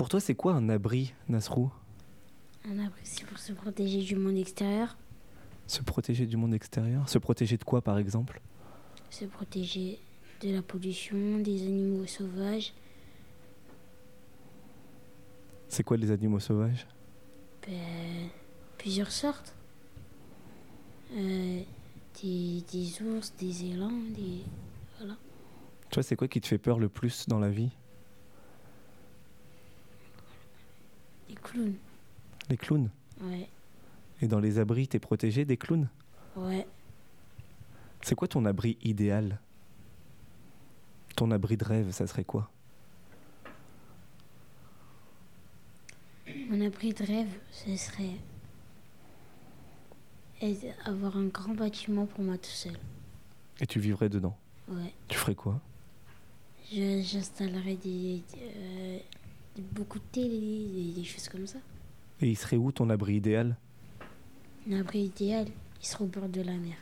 Pour toi, c'est quoi un abri, Nasrou? Un abri, c'est pour se protéger du monde extérieur, Se protéger du monde extérieur? Se protéger de quoi, par exemple? Se protéger de la pollution, des animaux sauvages, C'est quoi les animaux sauvages? Ben, plusieurs sortes. Euh, des, des ours, des élans, des. Voilà. Toi, c'est quoi qui te fait peur le plus dans la vie Des clowns. Les clowns Ouais. Et dans les abris, t'es protégé des clowns Ouais. C'est quoi ton abri idéal? Ton abri de rêve, ça serait quoi? Mon abri de rêve, ce serait. avoir un grand bâtiment pour moi tout seul. Et tu vivrais dedans? Ouais. Tu ferais quoi? Je- J'installerai des, euh, beaucoup de télé, des, des choses comme ça. Et il serait où ton abri idéal? Un abri idéal, il sera au bord de la mer.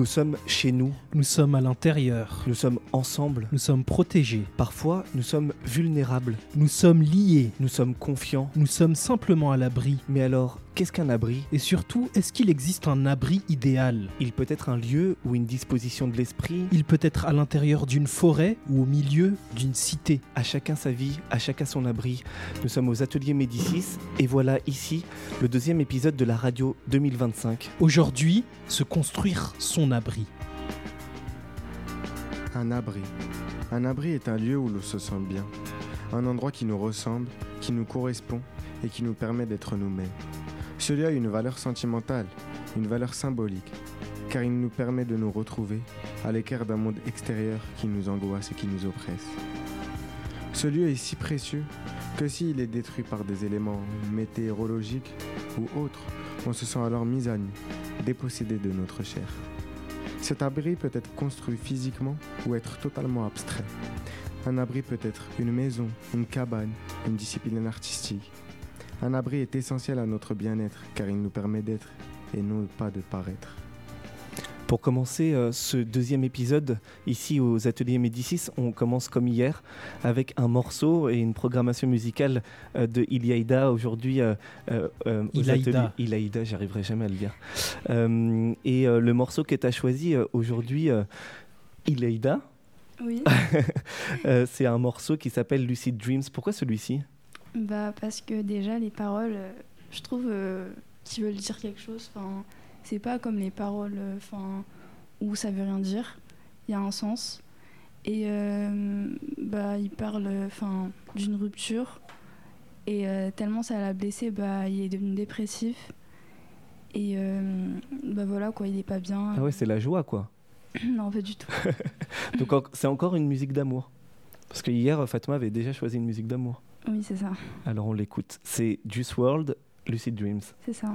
Nous sommes chez nous, Nous sommes à l'intérieur. nous sommes ensemble. Nous sommes protégés. Parfois, nous sommes vulnérables, Nous sommes liés. nous sommes confiants. Nous sommes simplement à l'abri. Mais alors, qu'est-ce qu'un abri Et surtout, est-ce qu'il existe un abri idéal Il peut être un lieu ou une disposition de l'esprit. Il peut être à l'intérieur d'une forêt ou au milieu d'une cité. À chacun sa vie, à chacun son abri. Nous sommes aux ateliers Médicis et voilà ici le deuxième épisode de la radio 2025. Aujourd'hui, se construire son abri. Un abri. Un abri est un lieu où l'on se sent bien. Un endroit qui nous ressemble, qui nous correspond et qui nous permet d'être nous-mêmes. Ce lieu a une valeur sentimentale, une valeur symbolique, car il nous permet de nous retrouver à l'écart d'un monde extérieur qui nous angoisse et qui nous oppresse. Ce lieu est si précieux que s'il est détruit par des éléments météorologiques ou autres, on se sent alors mis à nu, dépossédé de notre chair. Cet abri peut être construit physiquement ou être totalement abstrait. Un abri peut être une maison, une cabane, une discipline artistique. Un abri est essentiel à notre bien-être car il nous permet d'être et non pas de paraître. Pour commencer euh, ce deuxième épisode, ici aux ateliers Médicis, on commence comme hier avec un morceau et une programmation musicale euh, de Iliaïda aujourd'hui. euh, euh, aux ateliers- j'arriverai jamais à le dire. Euh, et euh, le morceau que tu as choisi euh, aujourd'hui, euh, Iliaïda, Oui, euh, c'est un morceau qui s'appelle Lucid Dreams. Pourquoi celui-ci? Bah parce que déjà les paroles, euh, je trouve euh, qu'ils veulent dire quelque chose. Enfin, c'est pas comme les paroles, euh, enfin, où ça veut rien dire. Il y a un sens. Et euh, bah il parle, enfin, d'une rupture. Et euh, tellement ça l'a blessé, bah il est devenu dépressif. Et bah voilà quoi, il est pas bien. Ah ouais, c'est la joie quoi. non, pas du tout. Donc c'est encore une musique d'amour. Parce que hier, Fatma avait déjà choisi une musique d'amour. Oui, c'est ça, Alors on l'écoute. C'est Juice World, Lucid Dreams. c'est ça.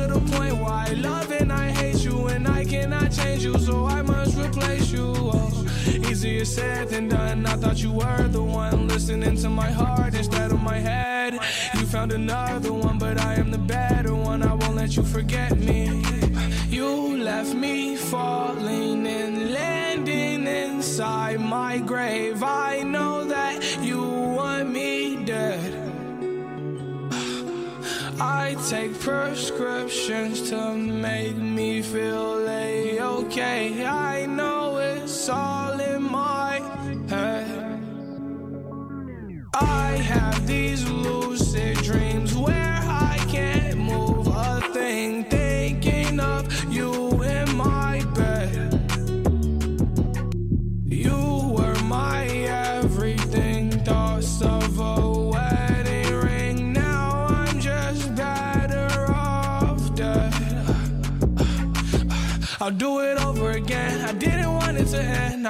to the point where I love and I hate you, and I cannot change you, so I must replace you. Oh, easier said than done. I thought you were the one listening to my heart instead of my head. You found another one, but I am the better one. I won't let you forget me. You left me falling and landing inside my grave. I know that you I take prescriptions to make me feel okay. I know it's it's all in my head. I have these lucid dreams where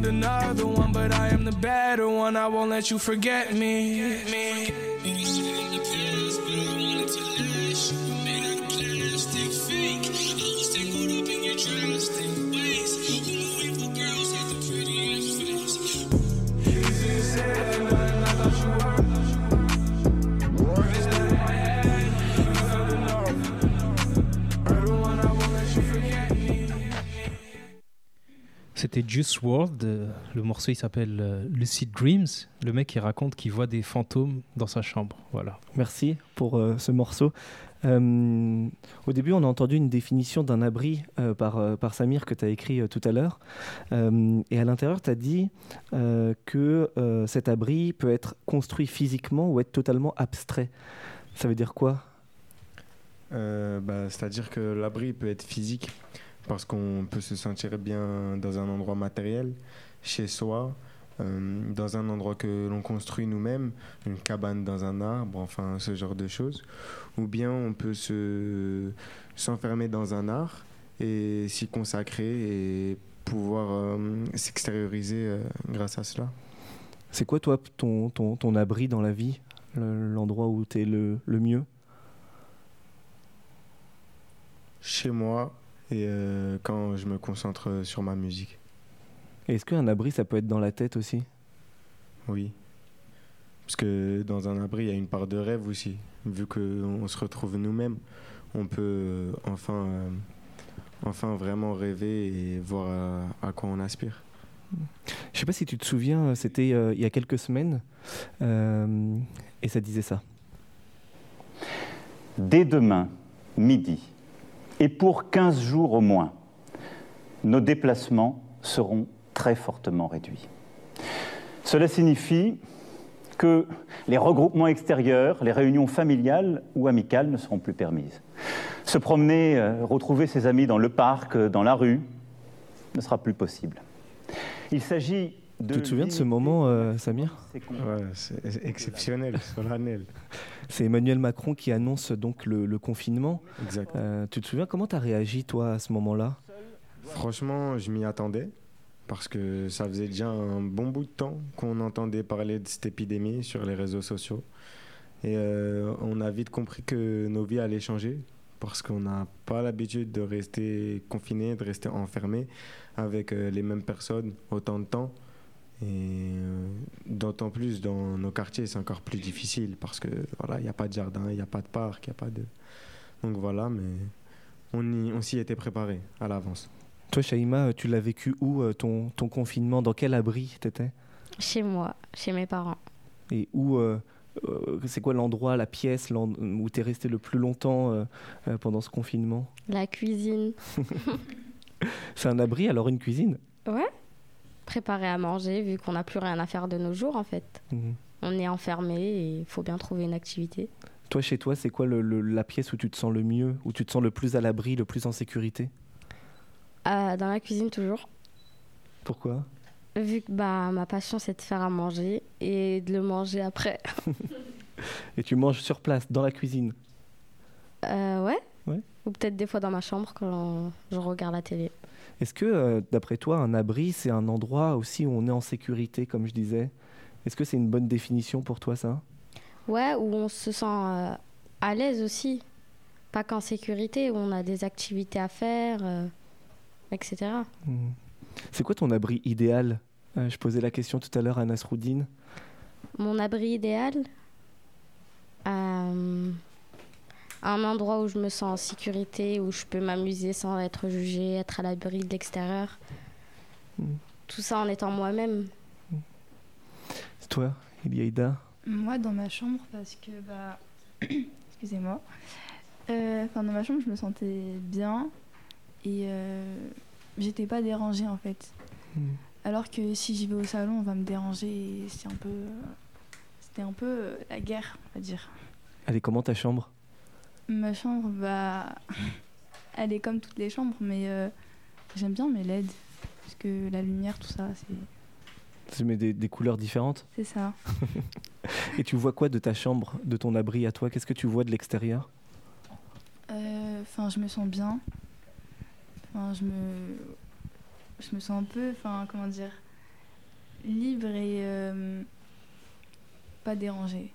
Found another one, but I am the better one. I won't let you forget me. C'était Juice World. euh, Le morceau il s'appelle euh, Lucid Dreams. Le mec il raconte qu'il voit des fantômes dans sa chambre. Voilà. Merci pour euh, ce morceau. Euh, au début, on a entendu une définition d'un abri euh, par, euh, par Samir que tu as écrit euh, tout à l'heure. Euh, et à l'intérieur, tu as dit euh, que euh, cet abri peut être construit physiquement ou être totalement abstrait. Ça veut dire quoi? Euh, bah, C'est-à-dire que l'abri peut être physique parce qu'on peut se sentir bien dans un endroit matériel, chez soi, euh, dans un endroit que l'on construit nous-mêmes, une cabane dans un arbre, enfin ce genre de choses. Ou bien on peut se s'enfermer dans un art et s'y consacrer et pouvoir euh, s'extérioriser euh, grâce à cela. C'est quoi, toi, ton, ton, ton abri dans la vie? Le- L'endroit où tu es le, le mieux? Chez moi et euh, quand je me concentre sur ma musique. Est-ce qu'un abri, ça peut être dans la tête aussi? Oui. Parce que dans un abri, il y a une part de rêve aussi. Vu qu'on se retrouve nous-mêmes, on peut euh, enfin, euh, enfin vraiment rêver et voir à, à quoi on aspire. Je sais pas si tu te souviens, c'était euh, il y a quelques semaines, euh, et ça disait ça. Dès demain, midi, et pour 15 jours au moins, nos déplacements seront très fortement réduits. Cela signifie que les regroupements extérieurs, les réunions familiales ou amicales ne seront plus permises. Se promener, euh, retrouver ses amis dans le parc, euh, dans la rue, ne sera plus possible. Il s'agit. Tu te souviens de ce moment, euh, Samir Ouais, c'est exceptionnel, solennel. C'est Emmanuel Macron qui annonce donc le, le confinement. Exact. Euh, tu te souviens comment tu as réagi, toi, à ce moment-là? Franchement, je m'y attendais. Parce que ça faisait déjà un bon bout de temps qu'on entendait parler de cette épidémie sur les réseaux sociaux. Et euh, on a vite compris que nos vies allaient changer. Parce qu'on n'a pas l'habitude de rester confiné, de rester enfermé avec euh, les mêmes personnes autant de temps. Et euh, d'autant plus dans nos quartiers, c'est encore plus difficile parce que voilà, il n'y a pas de jardin, il n'y a pas de parc, il a pas de. Donc voilà, mais on, y- on s'y était préparé à l'avance. Toi, Shaima, tu l'as vécu où, euh, ton, ton confinement? Dans quel abri t'étais? Chez moi, chez mes parents. Et où, euh, euh, c'est quoi l'endroit, la pièce où tu es resté le plus longtemps euh, euh, pendant ce confinement? La cuisine, C'est un abri, alors une cuisine? Préparer à manger, vu qu'on n'a plus rien à faire de nos jours en fait. Mhm. On est enfermé et il faut bien trouver une activité. Toi, chez toi, c'est quoi le- le- la pièce où tu te sens le mieux, où tu te sens le plus à l'abri, le plus en sécurité? Euh, dans la cuisine toujours. Pourquoi? Vu que bah, ma passion c'est de faire à manger et de le manger après. Et tu manges sur place, dans la cuisine? Euh, ouais. Ouais. Ou peut-être des fois dans ma chambre quand je regarde la télé. Est-ce que, euh, d'après toi, un abri, c'est un endroit aussi où on est en sécurité, comme je disais? Est-ce que c'est une bonne définition pour toi, ça? Ouais, où on se sent euh, à l'aise aussi. Pas qu'en sécurité, où on a des activités à faire, euh, etc. Mhm. C'est quoi ton abri idéal? Euh, Je posais la question tout à l'heure à Nasruddin. Mon abri idéal, un endroit où je me sens en sécurité, où je peux m'amuser sans être jugée, être à l'abri de l'extérieur. Mm. Tout ça en étant moi-même. C'est toi, Iliaïda Moi, dans ma chambre, parce que, bah, excusez-moi, Euh, enfin, dans ma chambre, je me sentais bien et euh, j'étais pas dérangée en fait. Mhm. Alors que si j'y vais au salon, on va me déranger et c'est un peu. C'était un peu euh, la guerre, on va dire. Allez, comment ta chambre? Ma chambre, bah. Elle est comme toutes les chambres, mais euh, j'aime bien mes LED. Parce que la lumière, tout ça, c'est Tu mets des, des couleurs différentes c'est ça. Et tu vois quoi de ta chambre, de ton abri à toi? Qu'est-ce que tu vois de l'extérieur? Euh, Enfin, je me sens bien. Enfin, je me. Je me sens un peu, enfin, comment dire. Libre et. euh, pas dérangée.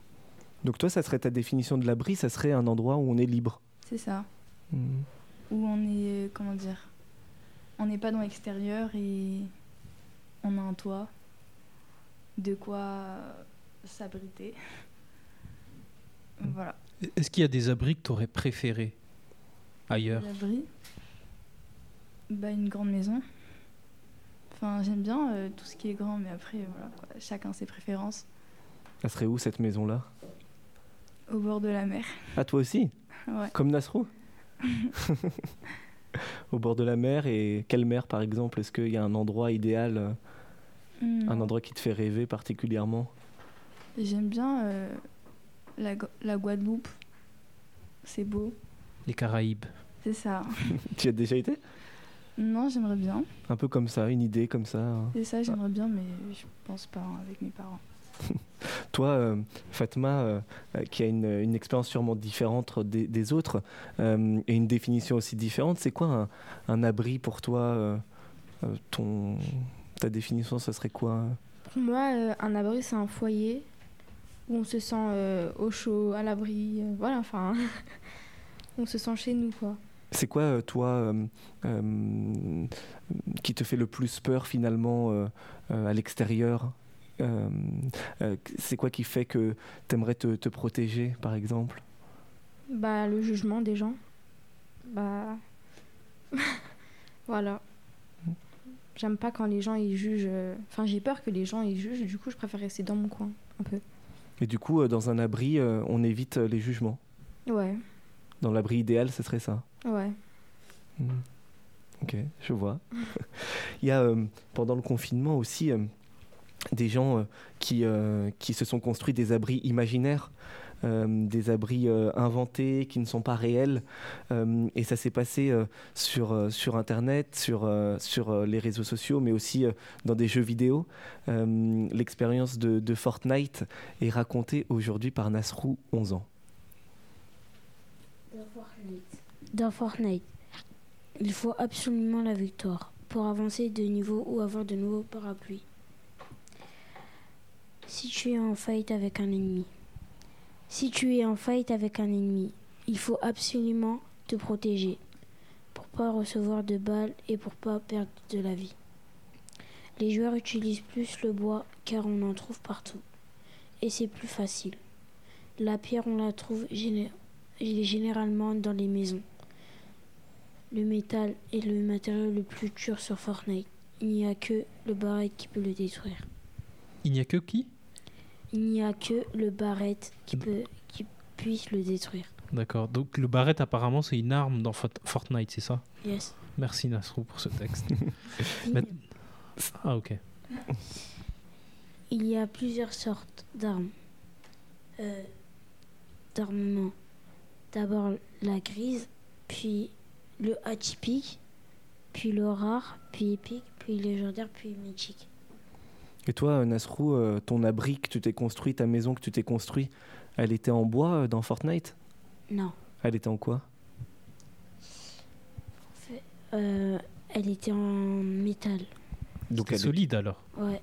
Donc toi, ça serait ta définition de l'abri, ça serait un endroit où on est libre. C'est ça. Mhm. Où on est. euh, Comment dire. On n'est pas dans l'extérieur et. On a un toit. De quoi s'abriter. Voilà. Est-ce qu'il y a des abris que tu aurais préférés ailleurs L'abri. Bah, une grande maison. Enfin, j'aime bien euh, tout ce qui est grand, mais après, voilà, quoi, chacun ses préférences. Ça serait où cette maison-là? Au bord de la mer. Ah, toi aussi Ouais. Comme Nasrou Au bord de la mer, et quelle mer par exemple? Est-ce qu'il y a un endroit idéal, euh, un Non. endroit qui te fait rêver particulièrement? J'aime bien euh, la, la Guadeloupe. C'est beau. Les Caraïbes. C'est ça. Tu y as déjà été? Non, j'aimerais bien. Un peu comme ça, une idée comme ça. hein. C'est ça, j'aimerais bien, mais je pense pas hein, avec mes parents. Toi, euh, Fatma, euh, euh, qui a une, une expérience sûrement différente des, des autres et une définition aussi différente, c'est quoi un, un abri pour toi ton, Ta définition, ça serait quoi? Pour moi, un abri, c'est un foyer où on se sent au chaud, à l'abri. voilà, enfin, on se sent chez nous, quoi. C'est quoi, toi, euh, euh, qui te fait le plus peur finalement euh, à l'extérieur? Euh, euh, C'est quoi qui fait que tu aimerais te, te protéger, par exemple? Bah, le jugement des gens. Bah. voilà. J'aime pas quand les gens ils jugent. euh, Enfin, j'ai peur que les gens ils jugent, du coup, je préfère rester dans mon coin, un peu. Et du coup, dans un abri, on évite les jugements? Ouais, Dans l'abri idéal, ce serait ça? ouais. Hmm. Ok, je vois. Il y a euh, pendant le confinement aussi euh, des gens euh, qui, euh, qui se sont construits des abris imaginaires, euh, des abris euh, inventés qui ne sont pas réels. Euh, et ça s'est passé euh, sur, euh, sur Internet, sur, euh, sur euh, les réseaux sociaux, mais aussi euh, dans des jeux vidéo. Euh, L'expérience de, de Fortnite est racontée aujourd'hui par Nasrou, 11 ans. Dans Fortnite, il faut absolument la victoire pour avancer de niveau ou avoir de nouveaux parapluies. Si tu es en fight avec un ennemi, si tu es en fight avec un ennemi, il faut absolument te protéger pour pas recevoir de balles et pour pas perdre de la vie. Les joueurs utilisent plus le bois car on en trouve partout et c'est plus facile. La pierre on la trouve géné- généralement dans les maisons. Le métal est le matériau le plus dur sur Fortnite. Il n'y a que le barrette qui peut le détruire. Il n'y a que qui? Il n'y a que le barrette qui, peut, qui puisse le détruire. D'accord. Donc le barrette, apparemment, c'est une arme dans Fort- Fortnite, c'est ça? Yes. Merci Nasrou pour ce texte. Mais- ah, ok. il y a plusieurs sortes d'armes. Euh, D'armement. D'abord la grise, puis le atypique, puis le rare, puis épique, puis légendaire, puis mythique. Et toi, Nasrou, euh, ton abri que tu t'es construit, ta maison que tu t'es construit, elle était en bois euh, dans Fortnite? Non. Elle était en quoi? Euh, elle était en métal. Donc elle est- solide alors. Ouais.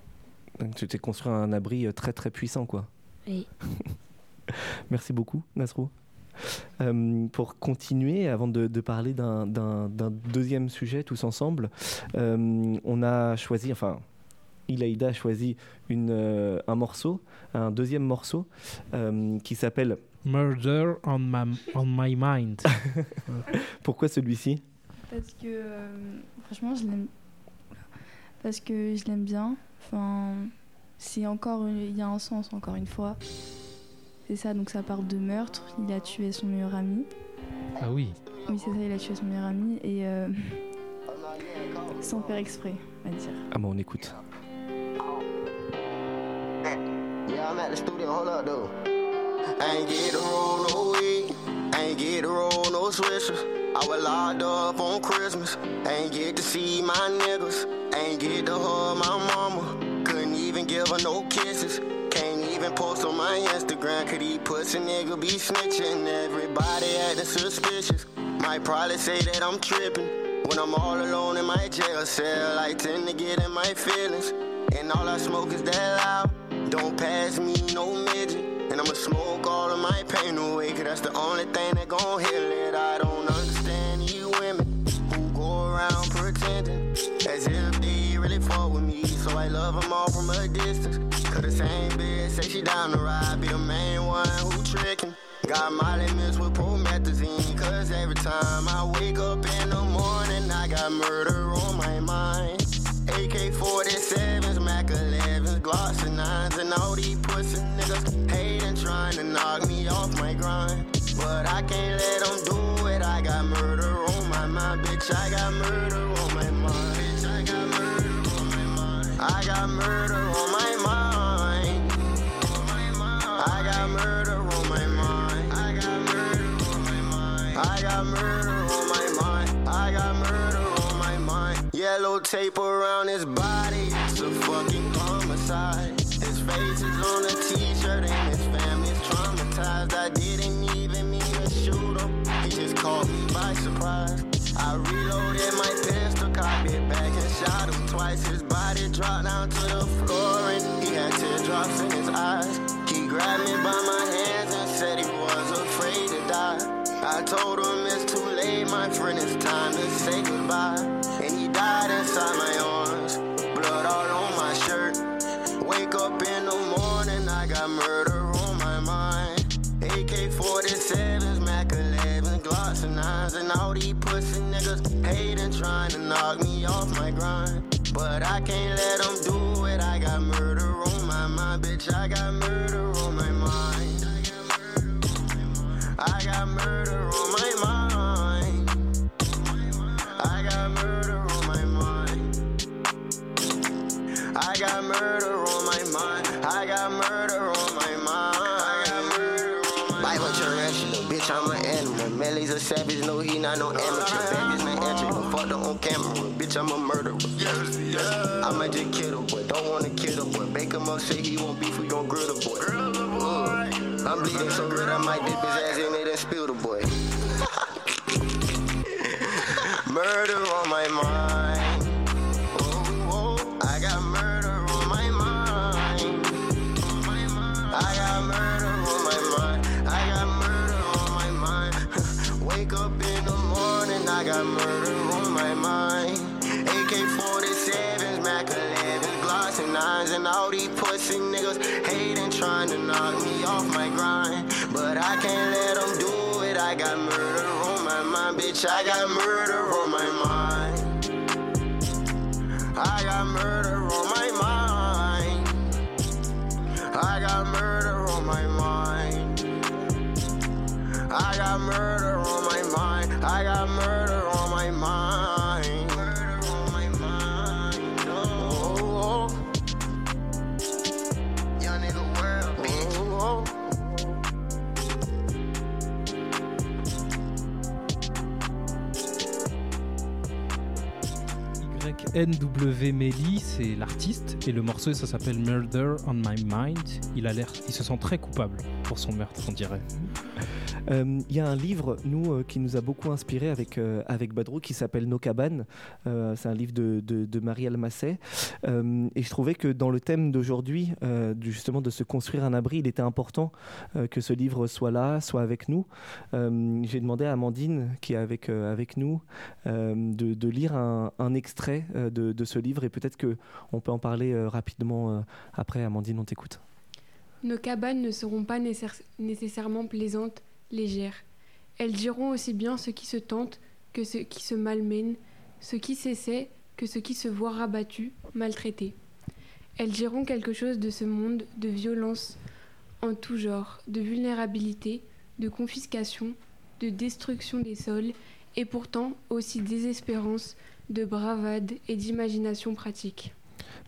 Donc tu t'es construit un abri très très puissant, quoi. Oui. Merci beaucoup, Nasrou. Euh, pour continuer, avant de, de parler d'un- deuxième sujet tous ensemble, euh, on a choisi, enfin, Ilaïda a choisi une, euh, un morceau, un deuxième morceau euh, qui s'appelle. Murder on my, on my mind. Pourquoi celui-ci? Parce que euh, franchement, je l'aime. Parce que je l'aime bien. Enfin, c'est encore. Il y a un sens, encore une fois. C'est ça, donc ça part de meurtre. Il a tué son meilleur ami. Ah oui. Oui, c'est ça, il a tué son meilleur ami. Et. euh, sans faire exprès, on va dire. Ah bon, on écoute. I'm at the studio. Hold up, ain't get to roll no weed. I ain't get to roll no swishers. I was locked up on Christmas. Ain't get to see my niggas. Ain't get to hug my mama. Couldn't even give her no kisses. Can't even post on my Instagram. Could he pussy nigga be snitching? Everybody acting suspicious. Might probably say that I'm tripping. When I'm all alone in my jail cell, I tend to get in my feelings. And all I smoke is that loud. Don't pass me no midget. And I'ma smoke all of my pain away, cause that's the only thing that gon' heal it. I don't understand you women who go around pretending as if they really fuck with me. So I love them all from a distance. Cause the same bitch say she down to ride, be the main one who tricking. Got my limits with promethazine, cause every time I wake up in the morning, I got murder on my mind. AK 47s, trying to knock me off my grind. But I can't let them do it. I got murder on my mind, bitch. I got murder on my mind. Bitch, I got murder on my mind. I got murder on my mind. I got murder on my mind. I got murder on my mind. I got murder on my mind. I got murder on my mind. Yellow tape around his body. It's a fucking homicide. His face is on a t-shirt and traumatized. I didn't even mean to shoot him. He just caught me by surprise. I reloaded my pistol, cocked it back and shot him twice. His body dropped down to the floor and he had teardrops in his eyes. He grabbed me by my hands and said he was afraid to die. I told him it's too late, my friend, it's time to say goodbye. And he died inside my arms, blood all on my shirt. Wake up in the trying to knock me off my grind. But I can't let them do it. I got murder on my mind, bitch. I got murder on my mind. I got murder on my mind. I got murder on my mind. I got murder on my mind. I got murder on my mind. Mind. Bible tarantula, bitch, I'm an animal. Melly's a savage, no, he not no amateur. Camera. Bitch, I'm a murderer. Yes, yes. I might just kill the boy, don't wanna kill the boy. Bake him up, say he won't beef, we gon' grill the boy. Grill the boy. Mm. I'm bleeding so good, I might dip his ass in it and spill the boy. murder on my mind. Bitch. I got murder on my mind. I got murder on my mind. I got murder on my mind. I got murder on my mind. I got murder YNW Melly, c'est l'artiste, et le morceau, ça s'appelle Murder on My Mind. Il a l'air, il se sent très coupable pour son meurtre, on dirait. Euh, Il y a un livre, nous, euh, qui nous a beaucoup inspiré avec, euh, avec Badrou, qui s'appelle Nos cabanes. C'est un livre de, de, de. Euh, et je trouvais que dans le thème d'aujourd'hui, justement de se construire un abri, il était important que ce livre soit là, soit avec nous. J'ai demandé à Amandine, qui est avec, avec nous, de, lire un, extrait de, ce livre. Et peut-être qu'on peut en parler rapidement après. Amandine, on t'écoute. Nos cabanes ne seront pas nécessaire- nécessairement plaisantes, légères. Elles diront aussi bien ce qui se tente que ce qui se malmène, ce qui s'essaie que ce qui se voit rabattu, maltraité. Elles diront quelque chose de ce monde de violence en tout genre, de vulnérabilité, de confiscation, de destruction des sols, et pourtant aussi désespérance, de bravade et d'imagination pratique.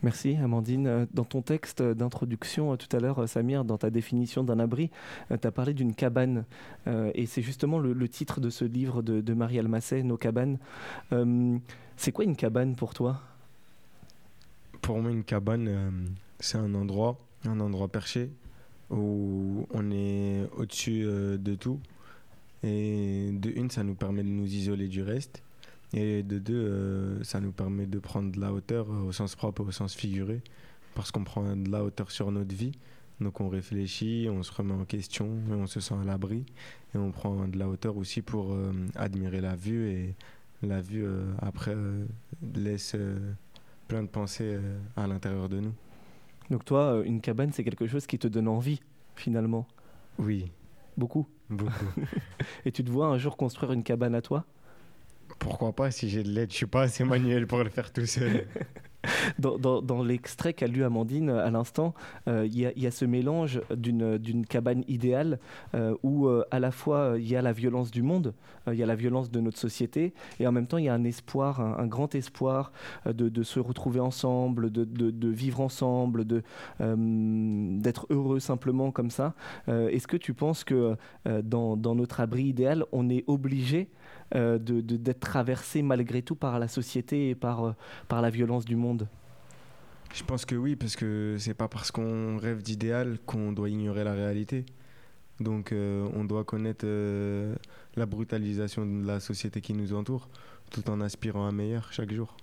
Merci Amandine. Euh, Dans ton texte d'introduction euh, tout à l'heure, euh, Samir, dans ta définition d'un abri, tu as parlé d'une cabane. Et c'est justement le, titre de ce livre de, de Marie Almacet, Nos cabanes. C'est quoi une cabane pour toi? Pour moi, une cabane, c'est un endroit, un endroit perché où on est au-dessus de tout. Et de une, ça nous permet de nous isoler du reste. Et de deux, euh, ça nous permet de prendre de la hauteur euh, au sens propre et au sens figuré. Parce qu'on prend de la hauteur sur notre vie. Donc on réfléchit, on se remet en question on se sent à l'abri. Et on prend de la hauteur aussi pour euh, admirer la vue. Et la vue, euh, après, euh, laisse plein de pensées à l'intérieur de nous. Donc toi, une cabane, c'est quelque chose qui te donne envie, finalement? Oui, Beaucoup? beaucoup. Et tu te vois un jour construire une cabane à toi? Pourquoi pas si j'ai de l'aide Je suis pas assez manuel pour le faire tout seul. Dans, l'extrait qu'a lu Amandine euh, à l'instant, euh, il y, a- ce mélange d'une cabane idéale euh, où à la fois il y a la violence du monde, il y a la violence de notre société, et en même temps il y a un espoir, un, grand espoir de, se retrouver ensemble, de, vivre ensemble, d'être heureux simplement comme ça. Est-ce que tu penses que dans notre abri idéal, on est obligé euh, de- de- d'être traversé malgré tout par la société et par, euh, par la violence du monde Je pense que oui, parce que c'est pas parce qu'on rêve d'idéal qu'on doit ignorer la réalité. Donc euh, on doit connaître euh, la brutalisation de la société qui nous entoure, tout en aspirant à meilleur chaque jour.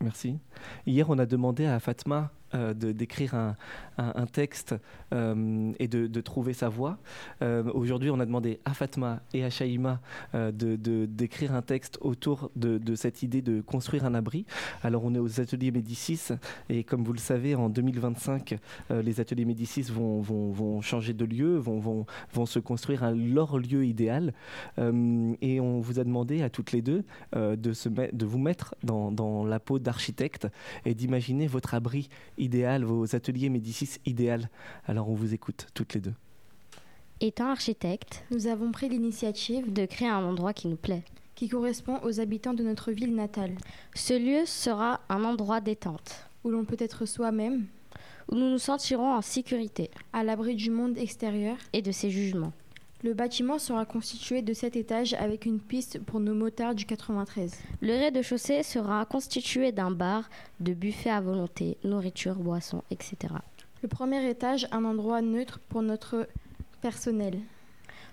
Merci. Hier, on a demandé à Fatma euh, d'écrire un, un- texte euh, et de, trouver sa voix. Euh, Aujourd'hui, on a demandé à Fatma et à Shaima euh, de- d'écrire un texte autour de, cette idée de construire un abri. Alors, on est aux ateliers Médicis et comme vous le savez, en 2025, euh, les ateliers Médicis vont, vont- vont changer de lieu, vont, vont, vont se construire un, leur lieu idéal. Et on vous a demandé à toutes les deux de, se de vous mettre dans, dans la peau d'architecte et d'imaginer votre abri vos ateliers Médicis idéal. Alors on vous écoute toutes les deux. Étant architecte, Nous avons pris l'initiative de créer un endroit qui nous plaît. qui correspond aux habitants de notre ville natale, Ce lieu sera un endroit détente, où l'on peut être soi-même, où nous nous sentirons en sécurité à l'abri du monde extérieur. et de ses jugements. Le bâtiment sera constitué de 7 étages avec une piste pour nos motards du 93. Le rez-de-chaussée sera constitué d'un bar, de buffets à volonté, nourriture, boissons, etc. Le premier étage, un endroit neutre pour notre personnel.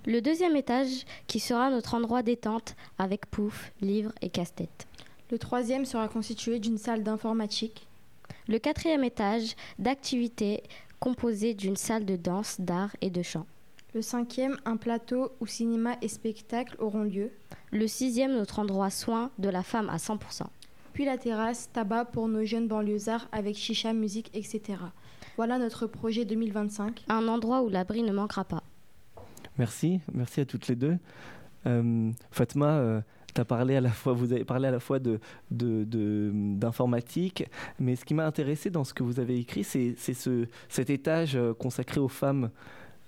Le deuxième étage qui sera notre endroit détente avec pouf, livres et casse-tête. Le troisième sera constitué d'une salle d'informatique. Le quatrième étage d'activités composé d'une salle de danse, d'art et de chant. Le cinquième, un plateau où cinéma et spectacle auront lieu. Le sixième, notre endroit soin de la femme à 100%. Puis la terrasse, tabac pour nos jeunes banlieusards avec chicha, musique, etc. Voilà notre projet 2025. Un endroit où l'abri ne manquera pas. Merci, merci à toutes les deux. Euh, Fatma, euh, as parlé à la fois, vous avez parlé à la fois de, de- de- d'informatique, mais ce qui m'a intéressé dans ce que vous avez écrit, c'est, c'est ce, cet étage euh, consacré aux femmes.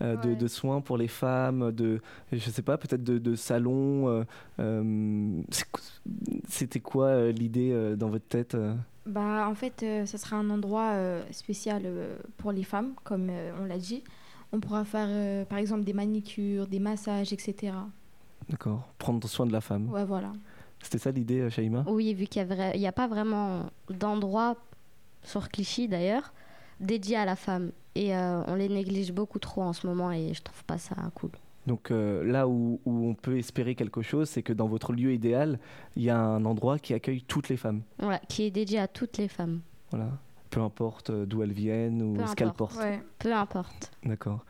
Euh, de, Ouais. de soins pour les femmes, de, je sais pas, peut-être de, de salons. euh, euh, c'était quoi euh, l'idée euh, dans votre tête Bah, en fait, euh, ça sera un endroit euh, spécial euh, pour les femmes, comme euh, on l'a dit. On pourra faire, euh, par exemple, des manicures, des massages, etc. D'accord. Prendre soin de la femme. Ouais, voilà. C'était ça l'idée, Shaima? Oui, vu qu'il n'y a, pas vraiment d'endroit, sur Clichy d'ailleurs, dédié à la femme. Et euh, on les néglige beaucoup trop en ce moment et je trouve pas ça cool. Donc euh, là où, où on peut espérer quelque chose, c'est que dans votre lieu idéal, il y a un endroit qui accueille toutes les femmes. Ouais, qui est dédié à toutes les femmes. Voilà. Peu importe euh, d'où elles viennent ou Peu ce qu'elles portent. Ouais. Peu importe. D'accord.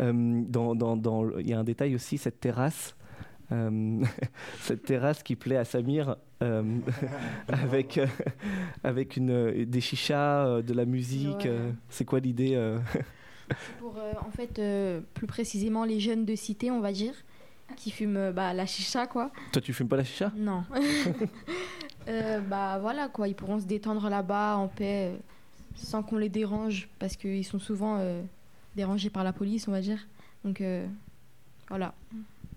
Euh, dans, dans, dans il y a un détail aussi, cette terrasse. euh, cette terrasse qui plaît à Samir euh, avec, euh, avec une, euh, des chichas, euh, de la musique. Ouais. euh, c'est quoi l'idée euh? Pour, euh, en fait, euh, plus précisément, les jeunes de cité, on va dire, qui fument bah, la chicha, quoi. Toi, tu fumes pas la chicha? Non. Euh, bah voilà, quoi. Ils pourront se détendre là-bas en paix, euh, sans qu'on les dérange, parce qu'ils sont souvent euh, dérangés par la police, on va dire. Donc, euh, voilà.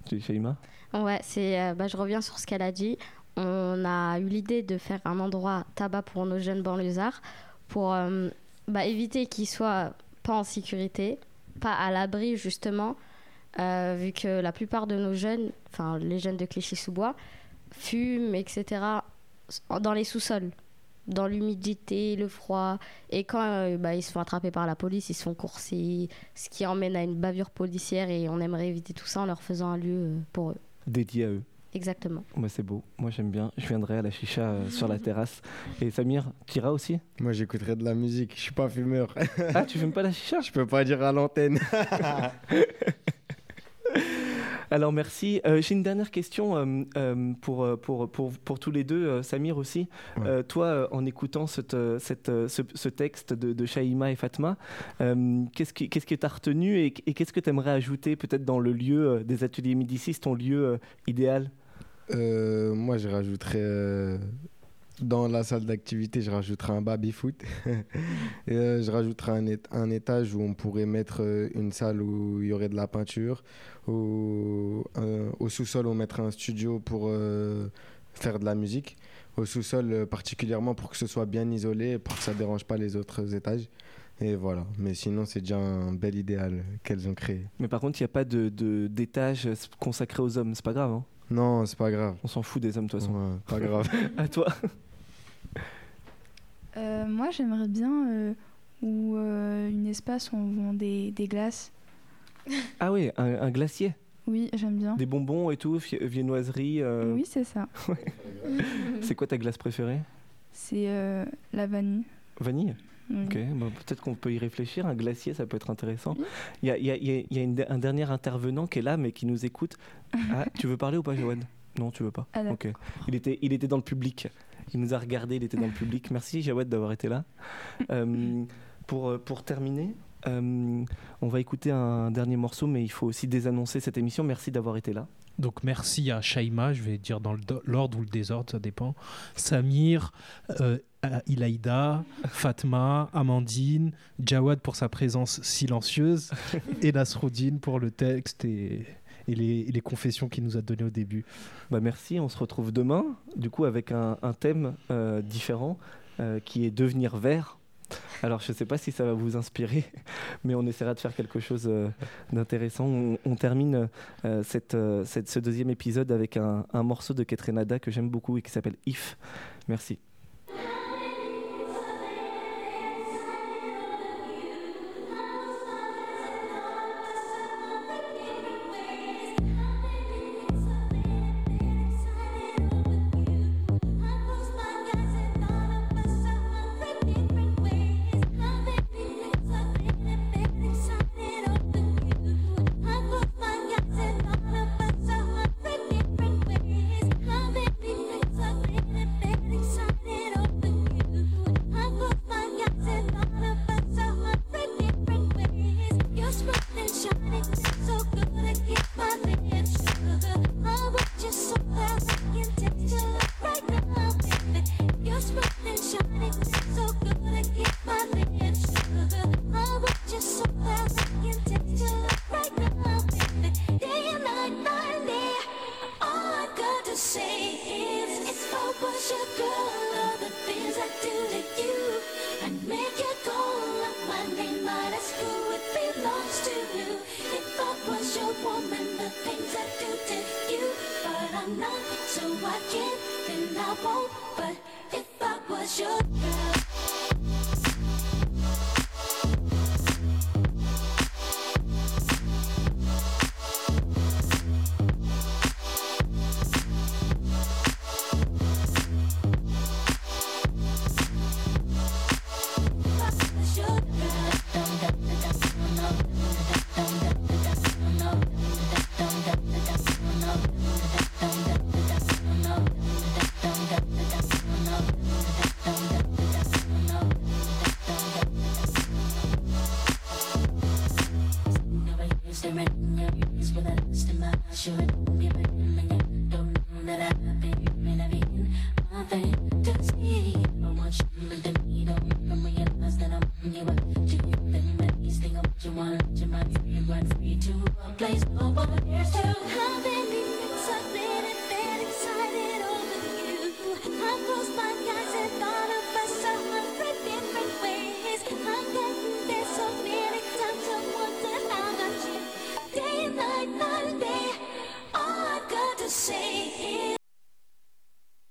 Tu Shaima? Ouais, c'est, euh, bah, je reviens sur ce qu'elle a dit. On a eu l'idée de faire un endroit tabac pour nos jeunes banlieusards pour euh, bah, éviter qu'ils soient pas en sécurité, pas à l'abri justement, euh, vu que la plupart de nos jeunes, enfin les jeunes de Clichy-sous-Bois, fument, etc., dans les sous-sols, dans l'humidité, le froid. Et quand euh, bah, ils se font attraper par la police, ils se font courser, ce qui emmène à une bavure policière et on aimerait éviter tout ça en leur faisant un lieu pour eux. Dédié à eux. Exactement. Bah, c'est beau. Moi, j'aime bien. Je viendrai à la chicha euh, sur la terrasse. Et Samir, tu iras aussi? Moi, j'écouterai de la musique. Je suis pas fumeur. Ah, tu fumes pas la chicha? Je peux pas dire à l'antenne. Alors merci. Euh, J'ai une dernière question euh, euh, pour, pour, pour, pour tous les deux, euh, Samir aussi. Ouais. Euh, toi, euh, en écoutant cette, cette, ce, ce texte de, de Shaima et Fatma, euh, qu'est-ce que tu as retenu et, et qu'est-ce que tu aimerais ajouter peut-être dans le lieu euh, des ateliers Médicis, ton lieu euh, idéal? Euh, moi, je rajouterais euh, dans la salle d'activité, je rajouterais un baby-foot. Et, euh, je rajouterais un, ét- un étage où on pourrait mettre une salle où il y aurait de la peinture. Au, sous-sol, on mettrait un studio pour faire de la musique. Au sous-sol, particulièrement pour que ce soit bien isolé, pour que ça dérange pas les autres étages. Et voilà. Mais sinon, c'est déjà un bel idéal qu'elles ont créé. Mais par contre, il n'y a pas de- de- d'étage consacré aux hommes. C'est pas grave. hein Non, c'est pas grave. On s'en fout des hommes de toute façon. Ouais, pas grave. À toi Euh, moi, j'aimerais bien euh, où euh, une espace où on vend des, des glaces. Ah oui, un, un glacier. Oui, j'aime bien. Des bonbons et tout, fi- viennoiserie. euh, Oui, c'est ça. C'est quoi ta glace préférée? C'est euh, la vanille. Vanille? Oui. Ok, bah, peut-être qu'on peut y réfléchir. Un glacier, ça peut être intéressant. Il y a, il y a- il y a- il y a une- un dernier intervenant qui est là, mais qui nous écoute. Ah, tu veux parler ou pas, Jawad Non, tu veux pas. Ah, ok. Il était, il était dans le public. Il nous a regardé, il était dans le public. Merci, Jawad, d'avoir été là. Euh, pour, euh, pour terminer, euh, on va écouter un dernier morceau, mais il faut aussi désannoncer cette émission. Merci d'avoir été là. Donc merci à Shaima, je vais dire dans l'ordre ou le désordre, ça dépend. Samir, euh, Ilaïda, Fatma, Amandine, Jawad pour sa présence silencieuse et Nasruddin pour le texte et, et les, confessions qu'il nous a données au début. Bah merci, on se retrouve demain, du coup avec un, un thème euh, différent euh, qui est devenir vert. Alors je ne sais pas si ça va vous inspirer, mais on essaiera de faire quelque chose euh, d'intéressant. On, on termine euh, cette, euh, cette- ce deuxième épisode avec un, un morceau de Ketrenada que j'aime beaucoup et qui s'appelle If. Merci.